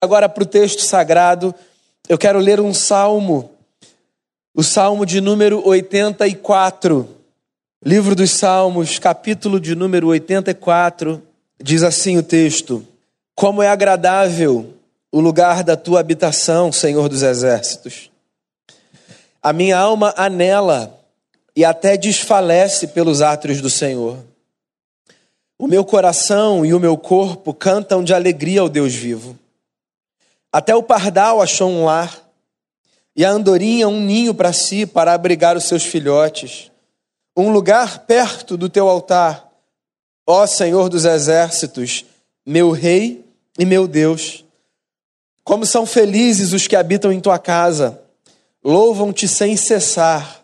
Agora para o texto sagrado, eu quero ler um salmo, o salmo de número 84. Livro dos Salmos, capítulo de número 84, diz assim o texto: Como é agradável o lugar da tua habitação, Senhor dos exércitos. A minha alma anela e até desfalece pelos átrios do Senhor. O meu coração e o meu corpo cantam de alegria ao Deus vivo. Até o pardal achou um lar, e a andorinha um ninho para si, para abrigar os seus filhotes. Um lugar perto do teu altar, ó Senhor dos exércitos, meu Rei e meu Deus. Como são felizes os que habitam em tua casa, louvam-te sem cessar.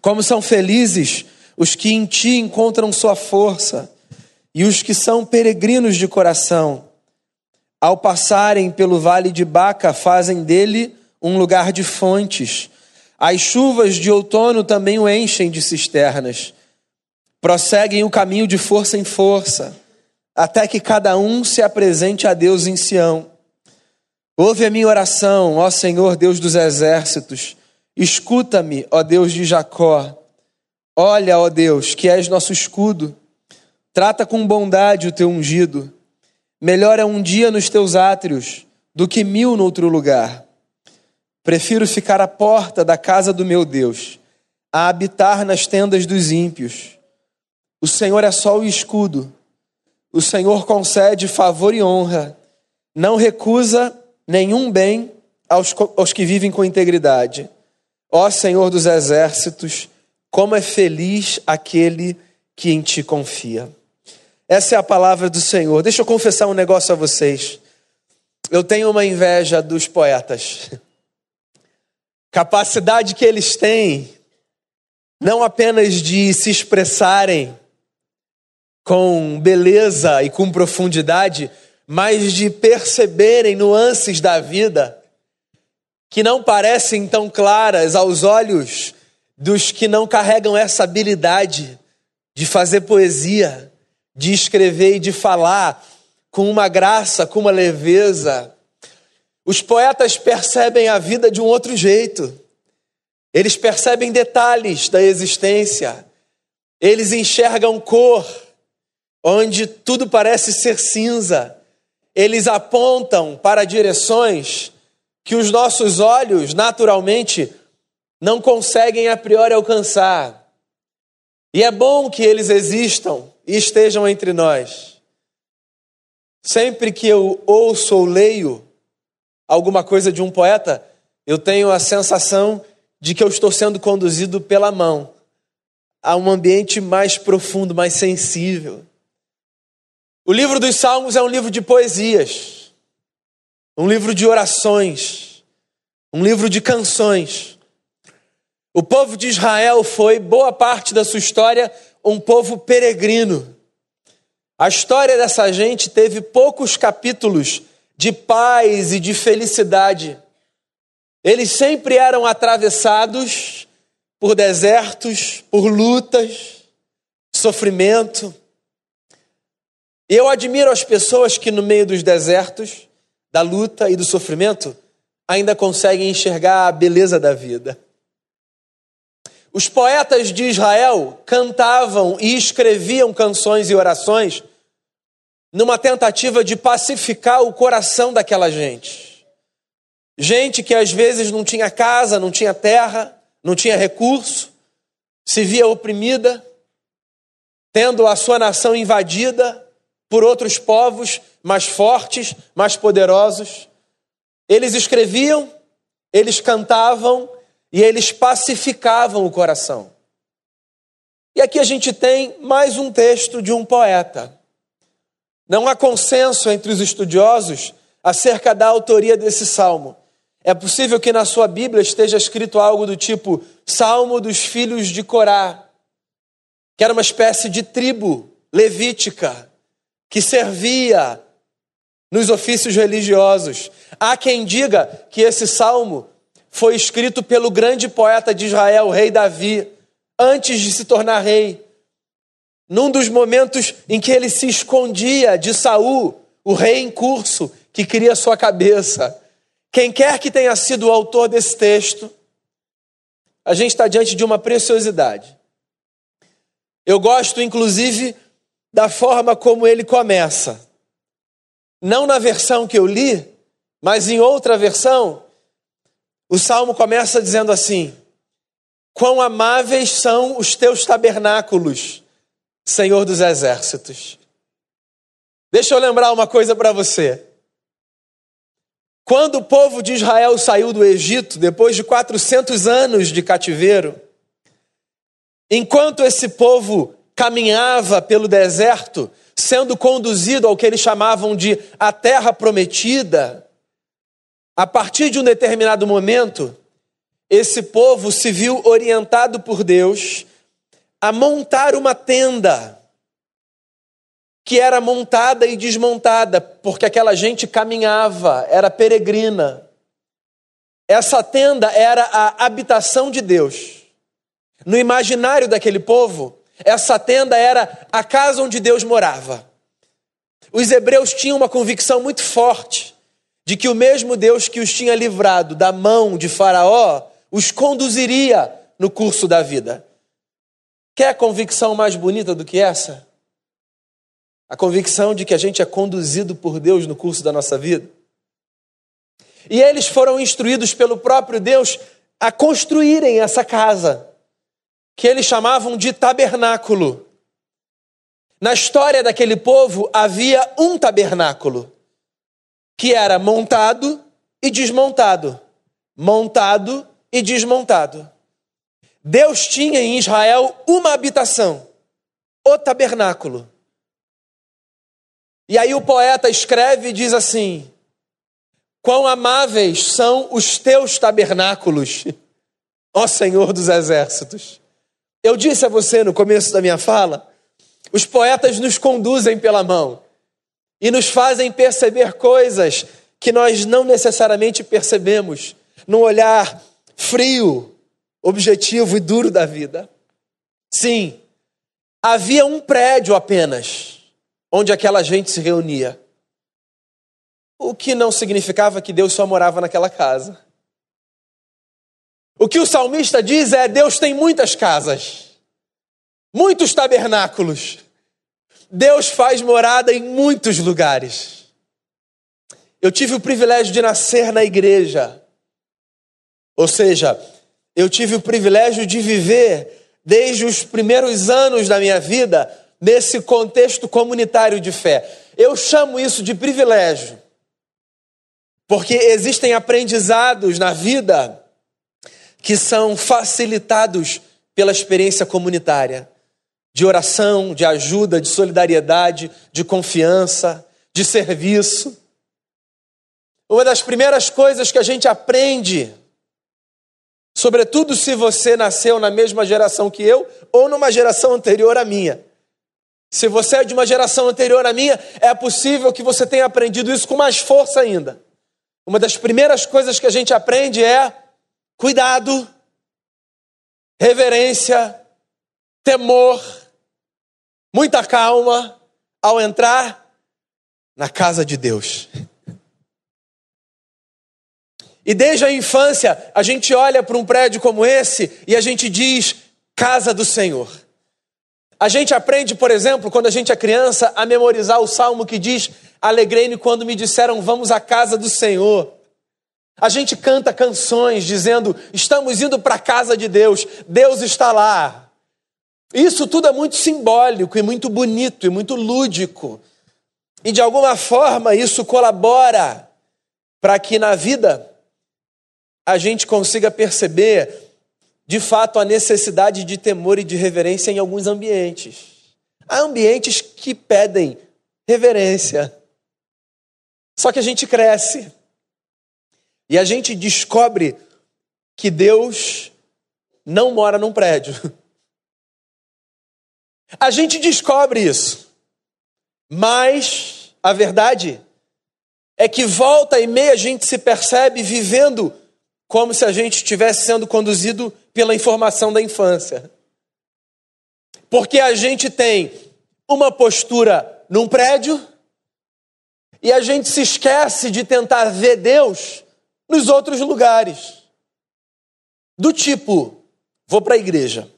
Como são felizes os que em ti encontram sua força, e os que são peregrinos de coração ao passarem pelo vale de Baca, fazem dele um lugar de fontes. As chuvas de outono também o enchem de cisternas. Prosseguem o caminho de força em força, até que cada um se apresente a Deus em Sião. Ouve a minha oração, ó Senhor Deus dos exércitos. Escuta-me, ó Deus de Jacó. Olha, ó Deus, que és nosso escudo. Trata com bondade o teu ungido. Melhor é um dia nos teus átrios do que mil no outro lugar. Prefiro ficar à porta da casa do meu Deus, a habitar nas tendas dos ímpios. O Senhor é só o escudo. O Senhor concede favor e honra. Não recusa nenhum bem aos, aos que vivem com integridade. Ó Senhor dos exércitos, como é feliz aquele que em ti confia. Essa é a palavra do Senhor. Deixa eu confessar um negócio a vocês. Eu tenho uma inveja dos poetas. Capacidade que eles têm, não apenas de se expressarem com beleza e com profundidade, mas de perceberem nuances da vida que não parecem tão claras aos olhos dos que não carregam essa habilidade de fazer poesia de escrever e de falar com uma graça, com uma leveza. Os poetas percebem a vida de um outro jeito. Eles percebem detalhes da existência. Eles enxergam cor, onde tudo parece ser cinza. Eles apontam para direções que os nossos olhos, naturalmente, não conseguem a priori alcançar. E é bom que eles existam e estejam entre nós. Sempre que eu ouço ou leio alguma coisa de um poeta, eu tenho a sensação de que eu estou sendo conduzido pela mão a um ambiente mais profundo, mais sensível. O livro dos Salmos é um livro de poesias, um livro de orações, um livro de canções. O povo de Israel foi, boa parte da sua história, um povo peregrino. A história dessa gente teve poucos capítulos de paz e de felicidade. Eles sempre eram atravessados por desertos, por lutas, sofrimento. Eu admiro as pessoas que, no meio dos desertos, da luta e do sofrimento, ainda conseguem enxergar a beleza da vida. Os poetas de Israel cantavam e escreviam canções e orações numa tentativa de pacificar o coração daquela gente. Gente que às vezes não tinha casa, não tinha terra, não tinha recurso, se via oprimida, tendo a sua nação invadida por outros povos mais fortes, mais poderosos. Eles escreviam, eles cantavam e eles pacificavam o coração. E aqui a gente tem mais um texto de um poeta. Não há consenso entre os estudiosos acerca da autoria desse salmo. É possível que na sua Bíblia esteja escrito algo do tipo Salmo dos Filhos de Corá, que era uma espécie de tribo levítica que servia nos ofícios religiosos. Há quem diga que esse salmo foi escrito pelo grande poeta de Israel, o rei Davi, antes de se tornar rei. Num dos momentos em que ele se escondia de Saul, o rei em curso, que cria a sua cabeça. Quem quer que tenha sido o autor desse texto, a gente está diante de uma preciosidade. Eu gosto, inclusive, da forma como ele começa. Não na versão que eu li, mas em outra versão, o salmo começa dizendo assim: Quão amáveis são os teus tabernáculos, Senhor dos exércitos. Deixa eu lembrar uma coisa para você. Quando o povo de Israel saiu do Egito, depois de 400 anos de cativeiro, enquanto esse povo caminhava pelo deserto, sendo conduzido ao que eles chamavam de a terra prometida, a partir de um determinado momento, esse povo se viu orientado por Deus a montar uma tenda que era montada e desmontada, porque aquela gente caminhava, era peregrina. Essa tenda era a habitação de Deus. No imaginário daquele povo, essa tenda era a casa onde Deus morava. Os hebreus tinham uma convicção muito forte de que o mesmo Deus que os tinha livrado da mão de Faraó os conduziria no curso da vida. Quer convicção mais bonita do que essa? A convicção de que a gente é conduzido por Deus no curso da nossa vida. E eles foram instruídos pelo próprio Deus a construírem essa casa, que eles chamavam de tabernáculo. Na história daquele povo havia um tabernáculo, que era montado e desmontado, montado e desmontado. Deus tinha em Israel uma habitação, o tabernáculo. E aí o poeta escreve e diz assim: Quão amáveis são os teus tabernáculos, ó Senhor dos exércitos. Eu disse a você no começo da minha fala, os poetas nos conduzem pela mão e nos fazem perceber coisas que nós não necessariamente percebemos no olhar frio, objetivo e duro da vida. Sim, havia um prédio apenas onde aquela gente se reunia. O que não significava que Deus só morava naquela casa. O que o salmista diz é: Deus tem muitas casas, muitos tabernáculos. Deus faz morada em muitos lugares. Eu tive o privilégio de nascer na igreja. Ou seja, eu tive o privilégio de viver desde os primeiros anos da minha vida nesse contexto comunitário de fé. Eu chamo isso de privilégio, porque existem aprendizados na vida que são facilitados pela experiência comunitária de oração, de ajuda, de solidariedade, de confiança, de serviço. Uma das primeiras coisas que a gente aprende Sobretudo se você nasceu na mesma geração que eu ou numa geração anterior à minha. Se você é de uma geração anterior à minha, é possível que você tenha aprendido isso com mais força ainda. Uma das primeiras coisas que a gente aprende é cuidado, reverência, temor, muita calma ao entrar na casa de Deus. E desde a infância, a gente olha para um prédio como esse e a gente diz: Casa do Senhor. A gente aprende, por exemplo, quando a gente é criança, a memorizar o salmo que diz: Alegrei-me quando me disseram, vamos à casa do Senhor. A gente canta canções dizendo: estamos indo para a casa de Deus, Deus está lá. Isso tudo é muito simbólico e muito bonito e muito lúdico. E de alguma forma isso colabora para que na vida a gente consiga perceber de fato a necessidade de temor e de reverência em alguns ambientes. Há ambientes que pedem reverência. Só que a gente cresce e a gente descobre que Deus não mora num prédio. A gente descobre isso. Mas a verdade é que volta e meia a gente se percebe vivendo como se a gente estivesse sendo conduzido pela informação da infância. Porque a gente tem uma postura num prédio e a gente se esquece de tentar ver Deus nos outros lugares. Do tipo, vou para a igreja,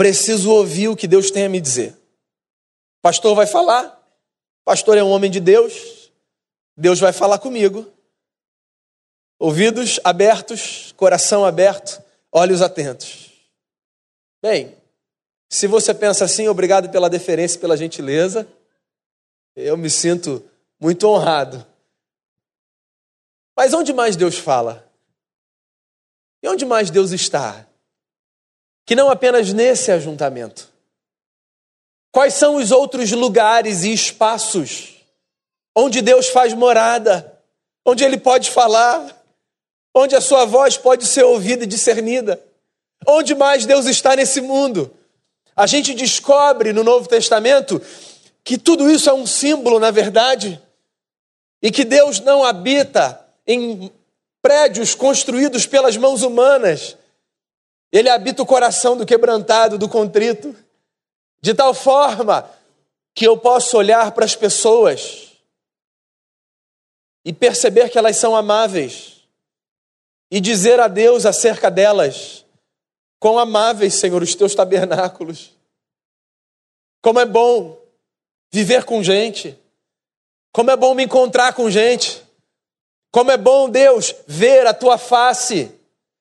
preciso ouvir o que Deus tem a me dizer. Pastor vai falar, pastor é um homem de Deus, Deus vai falar comigo. Ouvidos abertos, coração aberto, olhos atentos. Bem, se você pensa assim, obrigado pela deferência, pela gentileza. Eu me sinto muito honrado. Mas onde mais Deus fala? E onde mais Deus está? Que não apenas nesse ajuntamento. Quais são os outros lugares e espaços onde Deus faz morada, onde Ele pode falar, onde a sua voz pode ser ouvida e discernida? Onde mais Deus está nesse mundo? A gente descobre no Novo Testamento que tudo isso é um símbolo, na verdade, e que Deus não habita em prédios construídos pelas mãos humanas. Ele habita o coração do quebrantado, do contrito, de tal forma que eu posso olhar para as pessoas e perceber que elas são amáveis e dizer a Deus acerca delas: quão amáveis, Senhor, os teus tabernáculos. Como é bom viver com gente. Como é bom me encontrar com gente. Como é bom, Deus, ver a tua face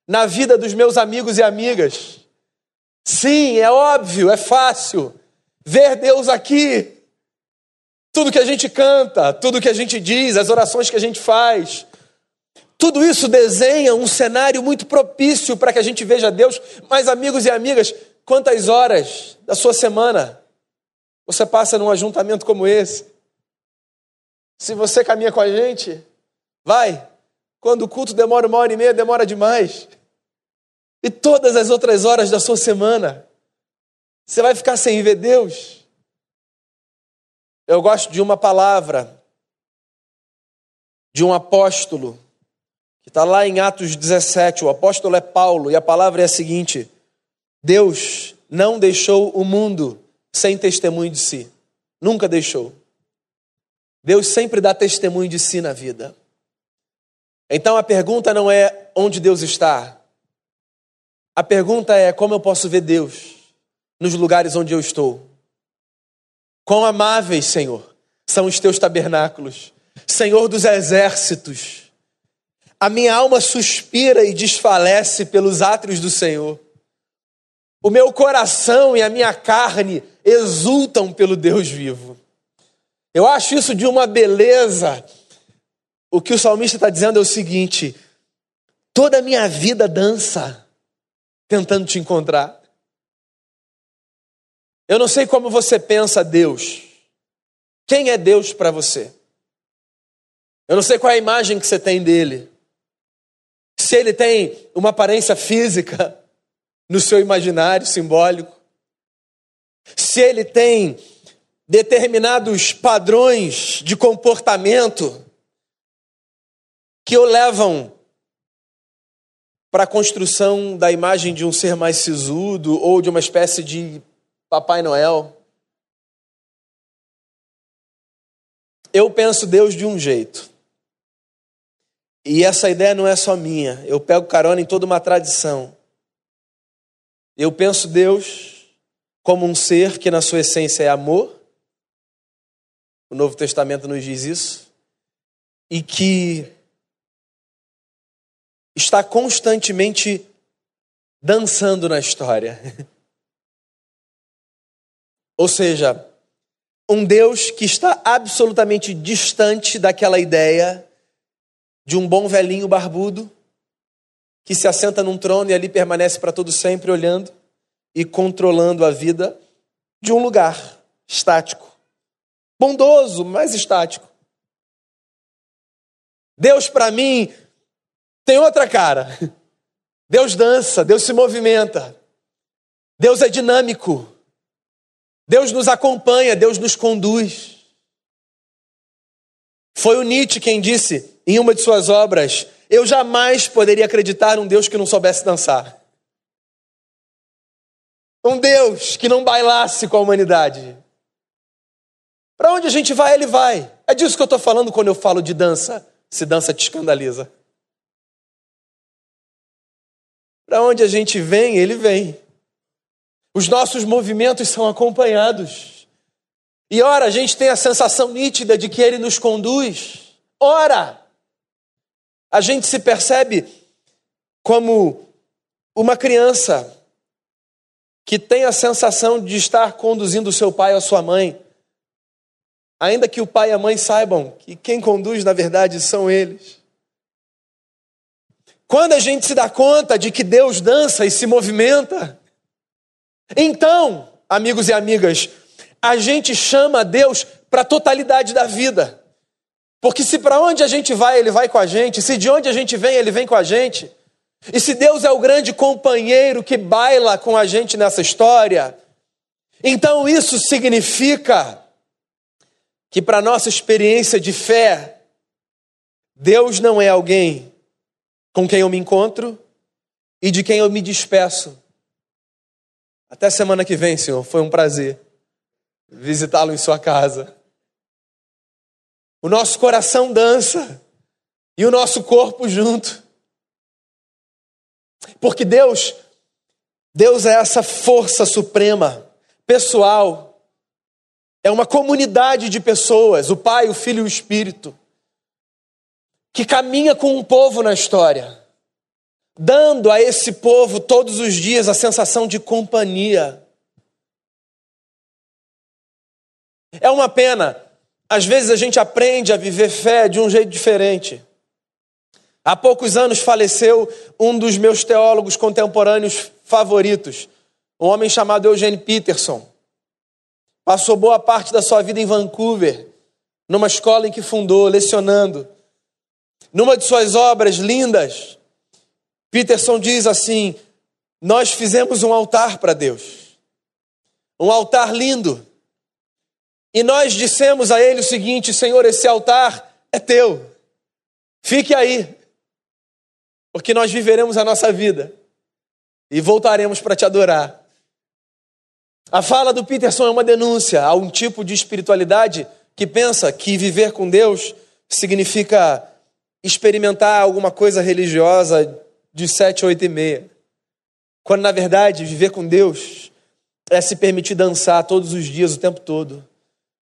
na vida dos meus amigos e amigas. Sim, é óbvio, é fácil ver Deus aqui. Tudo que a gente canta, tudo que a gente diz, as orações que a gente faz, tudo isso desenha um cenário muito propício para que a gente veja Deus. Mas, amigos e amigas, quantas horas da sua semana você passa num ajuntamento como esse? Se você caminha com a gente, vai. Quando o culto demora uma hora e meia, demora demais. E todas as outras horas da sua semana, você vai ficar sem ver Deus? Eu gosto de uma palavra de um apóstolo, que está lá em Atos 17. O apóstolo é Paulo, e a palavra é a seguinte: Deus não deixou o mundo sem testemunho de si. Nunca deixou. Deus sempre dá testemunho de si na vida. Então a pergunta não é onde Deus está. A pergunta é como eu posso ver Deus nos lugares onde eu estou. Quão amáveis, Senhor, são os teus tabernáculos, Senhor dos exércitos. A minha alma suspira e desfalece pelos átrios do Senhor. O meu coração e a minha carne exultam pelo Deus vivo. Eu acho isso de uma beleza. O que o salmista está dizendo é o seguinte: toda a minha vida dança tentando te encontrar. Eu não sei como você pensa Deus. Quem é Deus para você? Eu não sei qual é a imagem que você tem dele. Se ele tem uma aparência física no seu imaginário simbólico. Se ele tem determinados padrões de comportamento que o levam para a construção da imagem de um ser mais sisudo ou de uma espécie de Papai Noel. Eu penso Deus de um jeito. E essa ideia não é só minha. Eu pego carona em toda uma tradição. Eu penso Deus como um ser que na sua essência é amor, o Novo Testamento nos diz isso, e que está constantemente dançando na história. Ou seja, um Deus que está absolutamente distante daquela ideia de um bom velhinho barbudo que se assenta num trono e ali permanece para todo sempre olhando e controlando a vida de um lugar estático bondoso, mas estático. Deus, para mim, tem outra cara. Deus dança, Deus se movimenta. Deus é dinâmico. Deus nos acompanha, Deus nos conduz. Foi o Nietzsche quem disse em uma de suas obras: Eu jamais poderia acreditar num Deus que não soubesse dançar. Um Deus que não bailasse com a humanidade. Para onde a gente vai, ele vai. É disso que eu estou falando quando eu falo de dança. Se dança te escandaliza. Para onde a gente vem, ele vem. Os nossos movimentos são acompanhados. E ora, a gente tem a sensação nítida de que ele nos conduz. Ora, a gente se percebe como uma criança que tem a sensação de estar conduzindo o seu pai ou sua mãe, ainda que o pai e a mãe saibam que quem conduz, na verdade, são eles. Quando a gente se dá conta de que Deus dança e se movimenta, então, amigos e amigas, a gente chama Deus para a totalidade da vida. Porque se para onde a gente vai, Ele vai com a gente, se de onde a gente vem, Ele vem com a gente. E se Deus é o grande companheiro que baila com a gente nessa história, então isso significa que, para nossa experiência de fé, Deus não é alguém com quem eu me encontro e de quem eu me despeço. Até semana que vem, Senhor, foi um prazer visitá-lo em sua casa. O nosso coração dança e o nosso corpo junto. Porque Deus, Deus é essa força suprema, pessoal. É uma comunidade de pessoas, o Pai, o Filho e o Espírito, que caminha com um povo na história, dando a esse povo todos os dias a sensação de companhia. É uma pena, às vezes a gente aprende a viver fé de um jeito diferente. Há poucos anos faleceu um dos meus teólogos contemporâneos favoritos, um homem chamado Eugene Peterson. Passou boa parte da sua vida em Vancouver, numa escola em que fundou, lecionando. Numa de suas obras lindas, Peterson diz assim: Nós fizemos um altar para Deus, um altar lindo. E nós dissemos a ele o seguinte: Senhor, esse altar é teu, fique aí, porque nós viveremos a nossa vida e voltaremos para te adorar. A fala do Peterson é uma denúncia a um tipo de espiritualidade que pensa que viver com Deus significa experimentar alguma coisa religiosa de sete, oito e meia. Quando na verdade viver com Deus é se permitir dançar todos os dias, o tempo todo.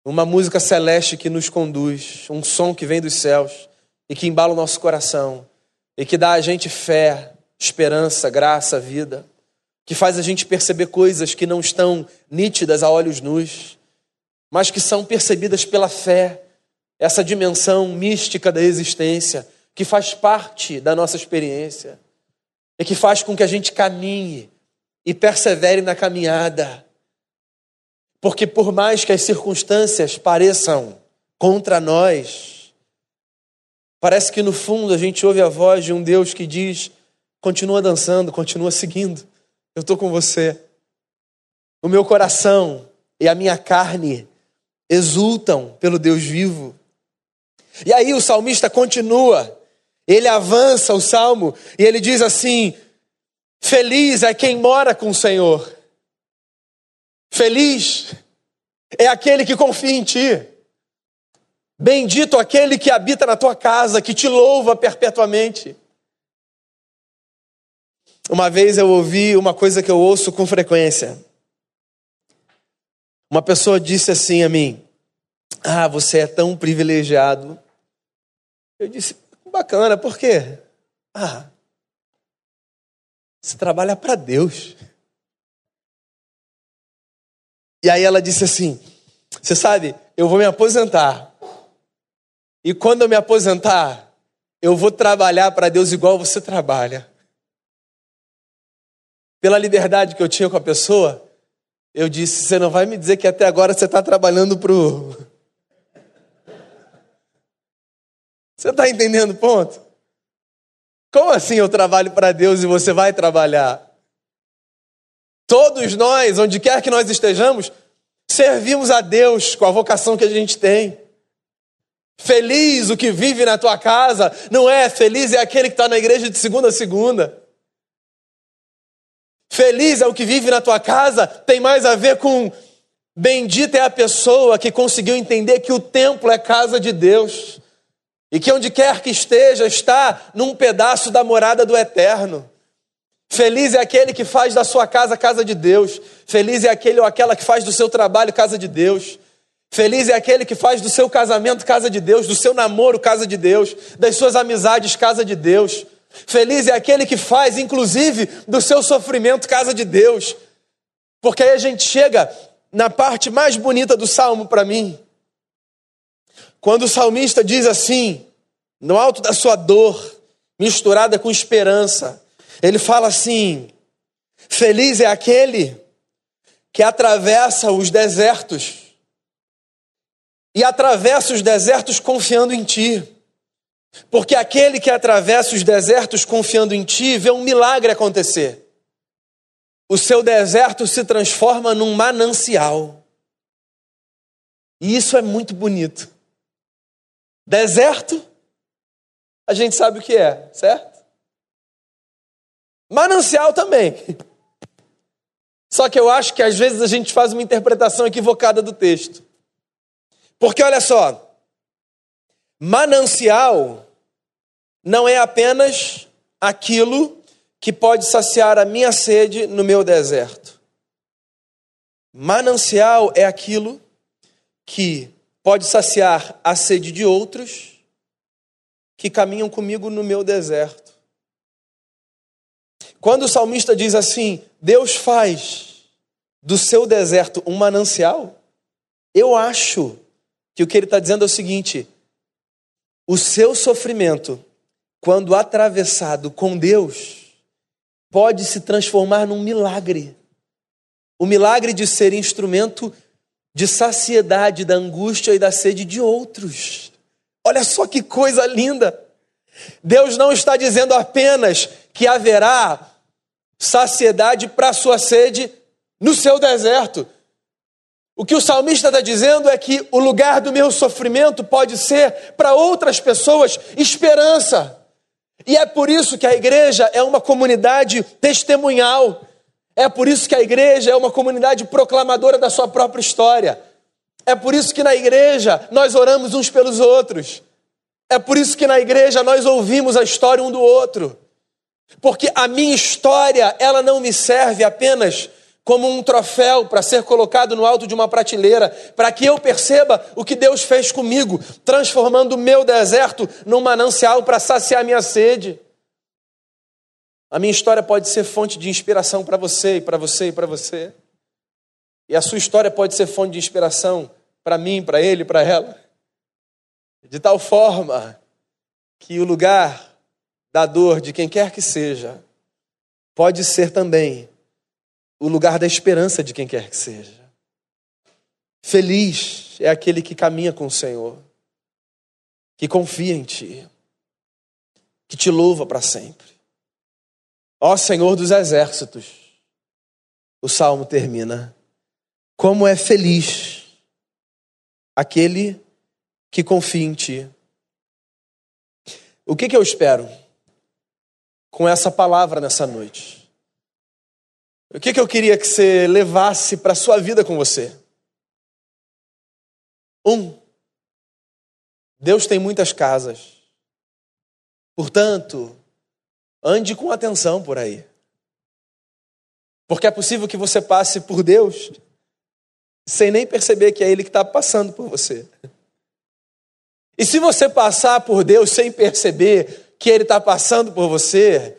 Uma música celeste que nos conduz, um som que vem dos céus e que embala o nosso coração e que dá a gente fé, esperança, graça, vida, que faz a gente perceber coisas que não estão nítidas a olhos nus, mas que são percebidas pela fé, essa dimensão mística da existência, que faz parte da nossa experiência e que faz com que a gente caminhe e persevere na caminhada. Porque por mais que as circunstâncias pareçam contra nós, Parece que no fundo a gente ouve a voz de um Deus que diz: continua dançando, continua seguindo, eu estou com você. O meu coração e a minha carne exultam pelo Deus vivo. E aí o salmista continua, ele avança o salmo e ele diz assim: Feliz é quem mora com o Senhor. Feliz é aquele que confia em ti. Bendito aquele que habita na tua casa, que te louva perpetuamente. Uma vez eu ouvi uma coisa que eu ouço com frequência. Uma pessoa disse assim a mim: Ah, você é tão privilegiado. Eu disse: Bacana, por quê? Ah, você trabalha para Deus. E aí ela disse assim: Você sabe, eu vou me aposentar. E quando eu me aposentar, eu vou trabalhar para Deus igual você trabalha. Pela liberdade que eu tinha com a pessoa, eu disse: Você não vai me dizer que até agora você está trabalhando para o. Você está entendendo o ponto? Como assim eu trabalho para Deus e você vai trabalhar? Todos nós, onde quer que nós estejamos, servimos a Deus com a vocação que a gente tem. Feliz o que vive na tua casa, não é? Feliz é aquele que está na igreja de segunda a segunda. Feliz é o que vive na tua casa, tem mais a ver com Bendita é a pessoa que conseguiu entender que o templo é casa de Deus e que onde quer que esteja está num pedaço da morada do eterno. Feliz é aquele que faz da sua casa casa de Deus. Feliz é aquele ou aquela que faz do seu trabalho casa de Deus. Feliz é aquele que faz do seu casamento casa de Deus, do seu namoro casa de Deus, das suas amizades casa de Deus. Feliz é aquele que faz, inclusive, do seu sofrimento casa de Deus. Porque aí a gente chega na parte mais bonita do salmo para mim. Quando o salmista diz assim, no alto da sua dor, misturada com esperança, ele fala assim: Feliz é aquele que atravessa os desertos e atravessa os desertos confiando em ti. Porque aquele que atravessa os desertos confiando em ti vê um milagre acontecer. O seu deserto se transforma num manancial. E isso é muito bonito. Deserto, a gente sabe o que é, certo? Manancial também. Só que eu acho que às vezes a gente faz uma interpretação equivocada do texto. Porque olha só, Manancial não é apenas aquilo que pode saciar a minha sede no meu deserto. Manancial é aquilo que pode saciar a sede de outros que caminham comigo no meu deserto. Quando o salmista diz assim: Deus faz do seu deserto um manancial, eu acho que o que ele está dizendo é o seguinte: o seu sofrimento, quando atravessado com Deus, pode se transformar num milagre. O milagre de ser instrumento de saciedade da angústia e da sede de outros. Olha só que coisa linda! Deus não está dizendo apenas que haverá saciedade para a sua sede no seu deserto. O que o salmista está dizendo é que o lugar do meu sofrimento pode ser para outras pessoas esperança. E é por isso que a igreja é uma comunidade testemunhal. É por isso que a igreja é uma comunidade proclamadora da sua própria história. É por isso que na igreja nós oramos uns pelos outros. É por isso que na igreja nós ouvimos a história um do outro. Porque a minha história, ela não me serve apenas como um troféu para ser colocado no alto de uma prateleira, para que eu perceba o que Deus fez comigo, transformando o meu deserto num manancial para saciar minha sede. A minha história pode ser fonte de inspiração para você e para você e para você. E a sua história pode ser fonte de inspiração para mim, para ele, para ela. De tal forma que o lugar da dor de quem quer que seja pode ser também o lugar da esperança de quem quer que seja. Feliz é aquele que caminha com o Senhor, que confia em Ti, que te louva para sempre. Ó Senhor dos exércitos, o salmo termina. Como é feliz aquele que confia em Ti. O que, que eu espero com essa palavra nessa noite? O que, que eu queria que você levasse para a sua vida com você? Um, Deus tem muitas casas. Portanto, ande com atenção por aí. Porque é possível que você passe por Deus sem nem perceber que é Ele que está passando por você. E se você passar por Deus sem perceber que Ele está passando por você,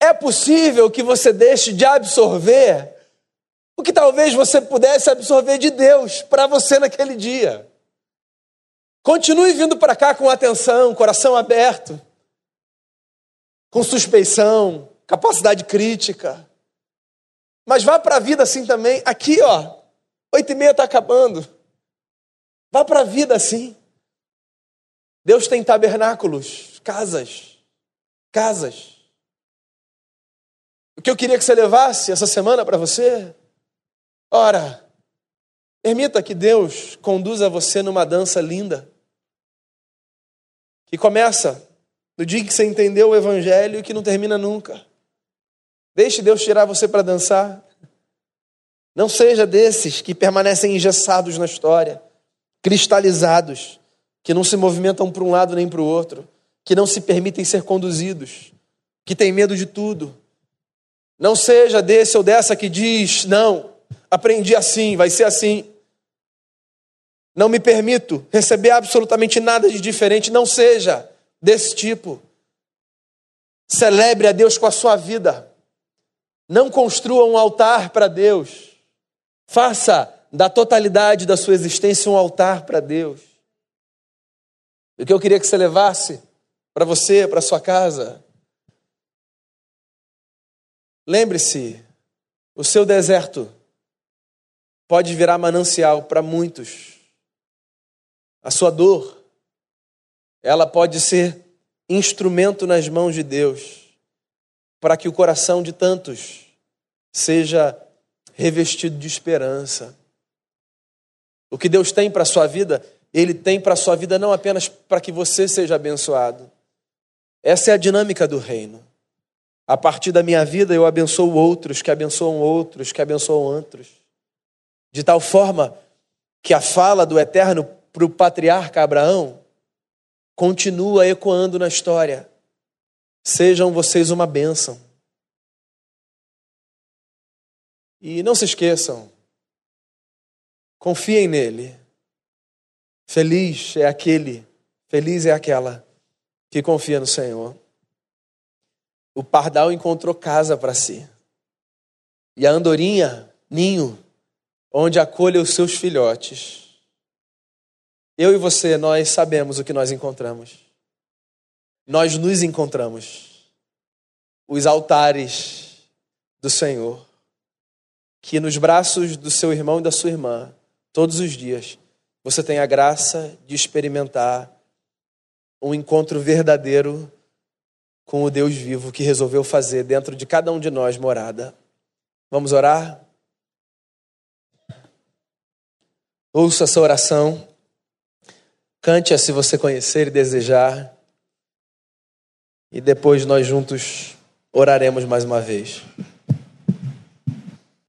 é possível que você deixe de absorver o que talvez você pudesse absorver de Deus para você naquele dia. Continue vindo para cá com atenção, coração aberto, com suspeição, capacidade crítica. Mas vá para a vida assim também. Aqui, ó, oito e meia está acabando. Vá para a vida assim. Deus tem tabernáculos, casas, casas. O que eu queria que você levasse essa semana para você? Ora, permita que Deus conduza você numa dança linda, que começa no dia que você entendeu o Evangelho e que não termina nunca. Deixe Deus tirar você para dançar. Não seja desses que permanecem engessados na história, cristalizados, que não se movimentam para um lado nem para o outro, que não se permitem ser conduzidos, que têm medo de tudo. Não seja desse ou dessa que diz: não, aprendi assim, vai ser assim. Não me permito receber absolutamente nada de diferente. Não seja desse tipo. Celebre a Deus com a sua vida. Não construa um altar para Deus. Faça da totalidade da sua existência um altar para Deus. O que eu queria que você levasse para você, para sua casa. Lembre-se, o seu deserto pode virar manancial para muitos. A sua dor, ela pode ser instrumento nas mãos de Deus para que o coração de tantos seja revestido de esperança. O que Deus tem para a sua vida, Ele tem para a sua vida não apenas para que você seja abençoado. Essa é a dinâmica do reino. A partir da minha vida, eu abençoo outros, que abençoam outros, que abençoam outros. De tal forma que a fala do Eterno para o patriarca Abraão continua ecoando na história. Sejam vocês uma bênção. E não se esqueçam, confiem nele. Feliz é aquele, feliz é aquela que confia no Senhor. O pardal encontrou casa para si. E a andorinha, ninho, onde acolha os seus filhotes. Eu e você, nós sabemos o que nós encontramos. Nós nos encontramos. Os altares do Senhor. Que nos braços do seu irmão e da sua irmã, todos os dias, você tem a graça de experimentar um encontro verdadeiro com o Deus vivo que resolveu fazer dentro de cada um de nós morada. Vamos orar? Ouça essa oração. Cante-a se você conhecer e desejar. E depois nós juntos oraremos mais uma vez.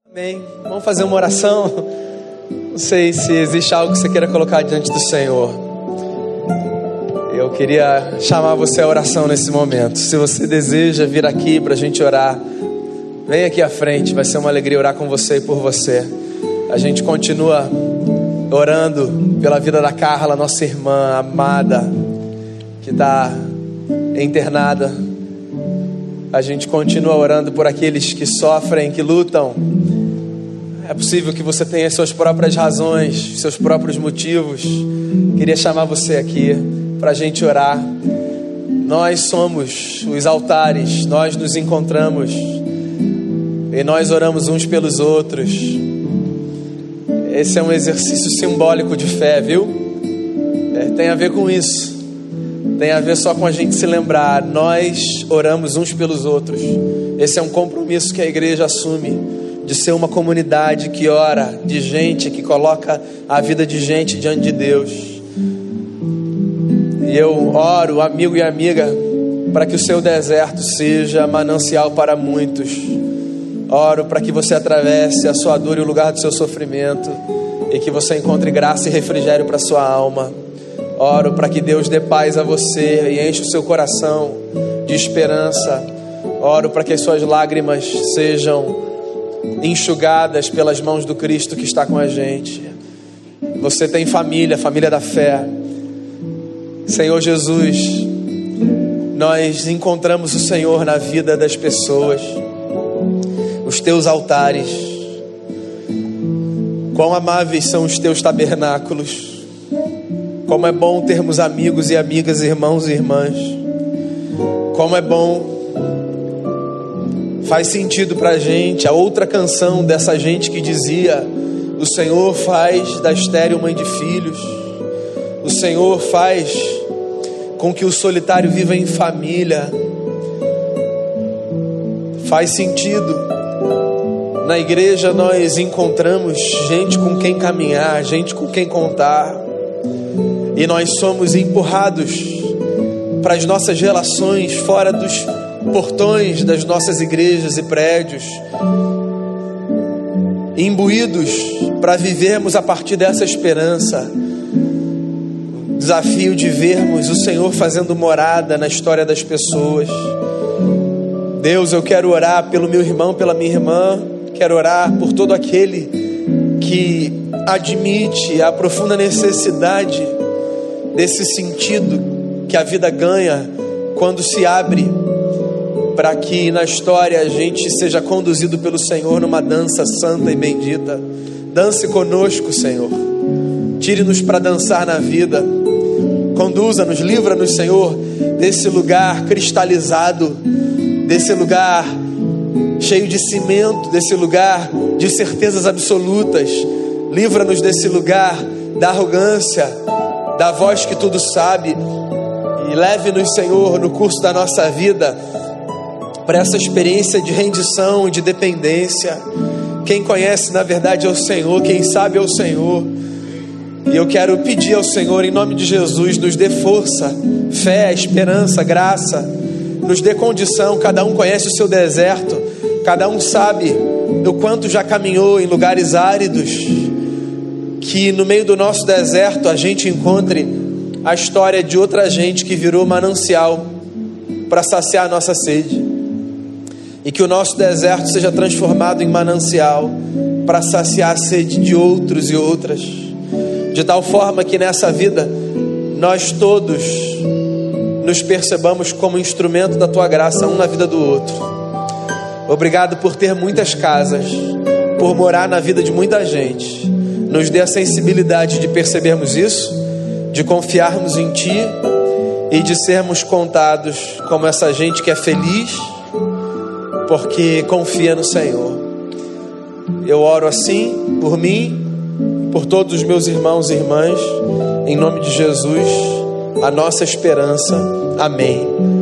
Amém. Vamos fazer uma oração. Não sei se existe algo que você queira colocar diante do Senhor. Eu queria chamar você à oração nesse momento. Se você deseja vir aqui para a gente orar, vem aqui à frente. Vai ser uma alegria orar com você e por você. A gente continua orando pela vida da Carla, nossa irmã amada, que está internada. A gente continua orando por aqueles que sofrem, que lutam. É possível que você tenha suas próprias razões, seus próprios motivos. Queria chamar você aqui para a gente orar. Nós somos os altares, nós nos encontramos e nós oramos uns pelos outros. Esse é um exercício simbólico de fé, viu? É, tem a ver com isso. Tem a ver só com a gente se lembrar. Nós oramos uns pelos outros. Esse é um compromisso que a igreja assume de ser uma comunidade que ora, de gente que coloca a vida de gente diante de Deus. E eu oro, amigo e amiga, para que o seu deserto seja manancial para muitos Oro para que você atravesse a sua dor e o lugar do seu sofrimento e que você encontre graça e refrigério para sua alma. Oro para que Deus dê paz a você e enche o seu coração de esperança. Oro para que as suas lágrimas sejam enxugadas pelas mãos do Cristo que está com a gente. Você tem família, família da fé. Senhor Jesus, nós encontramos o Senhor na vida das pessoas os teus altares. Quão amáveis são os teus tabernáculos. Como é bom termos amigos e amigas, irmãos e irmãs. Como é bom. Faz sentido para a gente a outra canção dessa gente que dizia: O Senhor faz da estéreo mãe de filhos. O Senhor faz com que o solitário viva em família. Faz sentido na igreja nós encontramos gente com quem caminhar, gente com quem contar, e nós somos empurrados para as nossas relações fora dos portões das nossas igrejas e prédios. imbuídos para vivermos a partir dessa esperança. Desafio de vermos o Senhor fazendo morada na história das pessoas. Deus, eu quero orar pelo meu irmão, pela minha irmã, quero orar por todo aquele que admite a profunda necessidade desse sentido que a vida ganha quando se abre para que na história a gente seja conduzido pelo Senhor numa dança santa e bendita. Dance conosco, Senhor. Tire-nos para dançar na vida. Conduza-nos, livra-nos, Senhor, desse lugar cristalizado, desse lugar cheio de cimento, desse lugar de certezas absolutas. Livra-nos desse lugar da arrogância, da voz que tudo sabe. E leve-nos, Senhor, no curso da nossa vida para essa experiência de rendição de dependência. Quem conhece, na verdade, é o Senhor, quem sabe é o Senhor. E eu quero pedir ao Senhor, em nome de Jesus, nos dê força, fé, esperança, graça, nos dê condição. Cada um conhece o seu deserto, cada um sabe o quanto já caminhou em lugares áridos. Que no meio do nosso deserto a gente encontre a história de outra gente que virou manancial para saciar a nossa sede e que o nosso deserto seja transformado em manancial para saciar a sede de outros e outras, de tal forma que nessa vida nós todos nos percebamos como instrumento da tua graça, um na vida do outro. Obrigado por ter muitas casas, por morar na vida de muita gente. Nos dê a sensibilidade de percebermos isso, de confiarmos em Ti e de sermos contados como essa gente que é feliz porque confia no Senhor. Eu oro assim por mim, por todos os meus irmãos e irmãs, em nome de Jesus, a nossa esperança. Amém.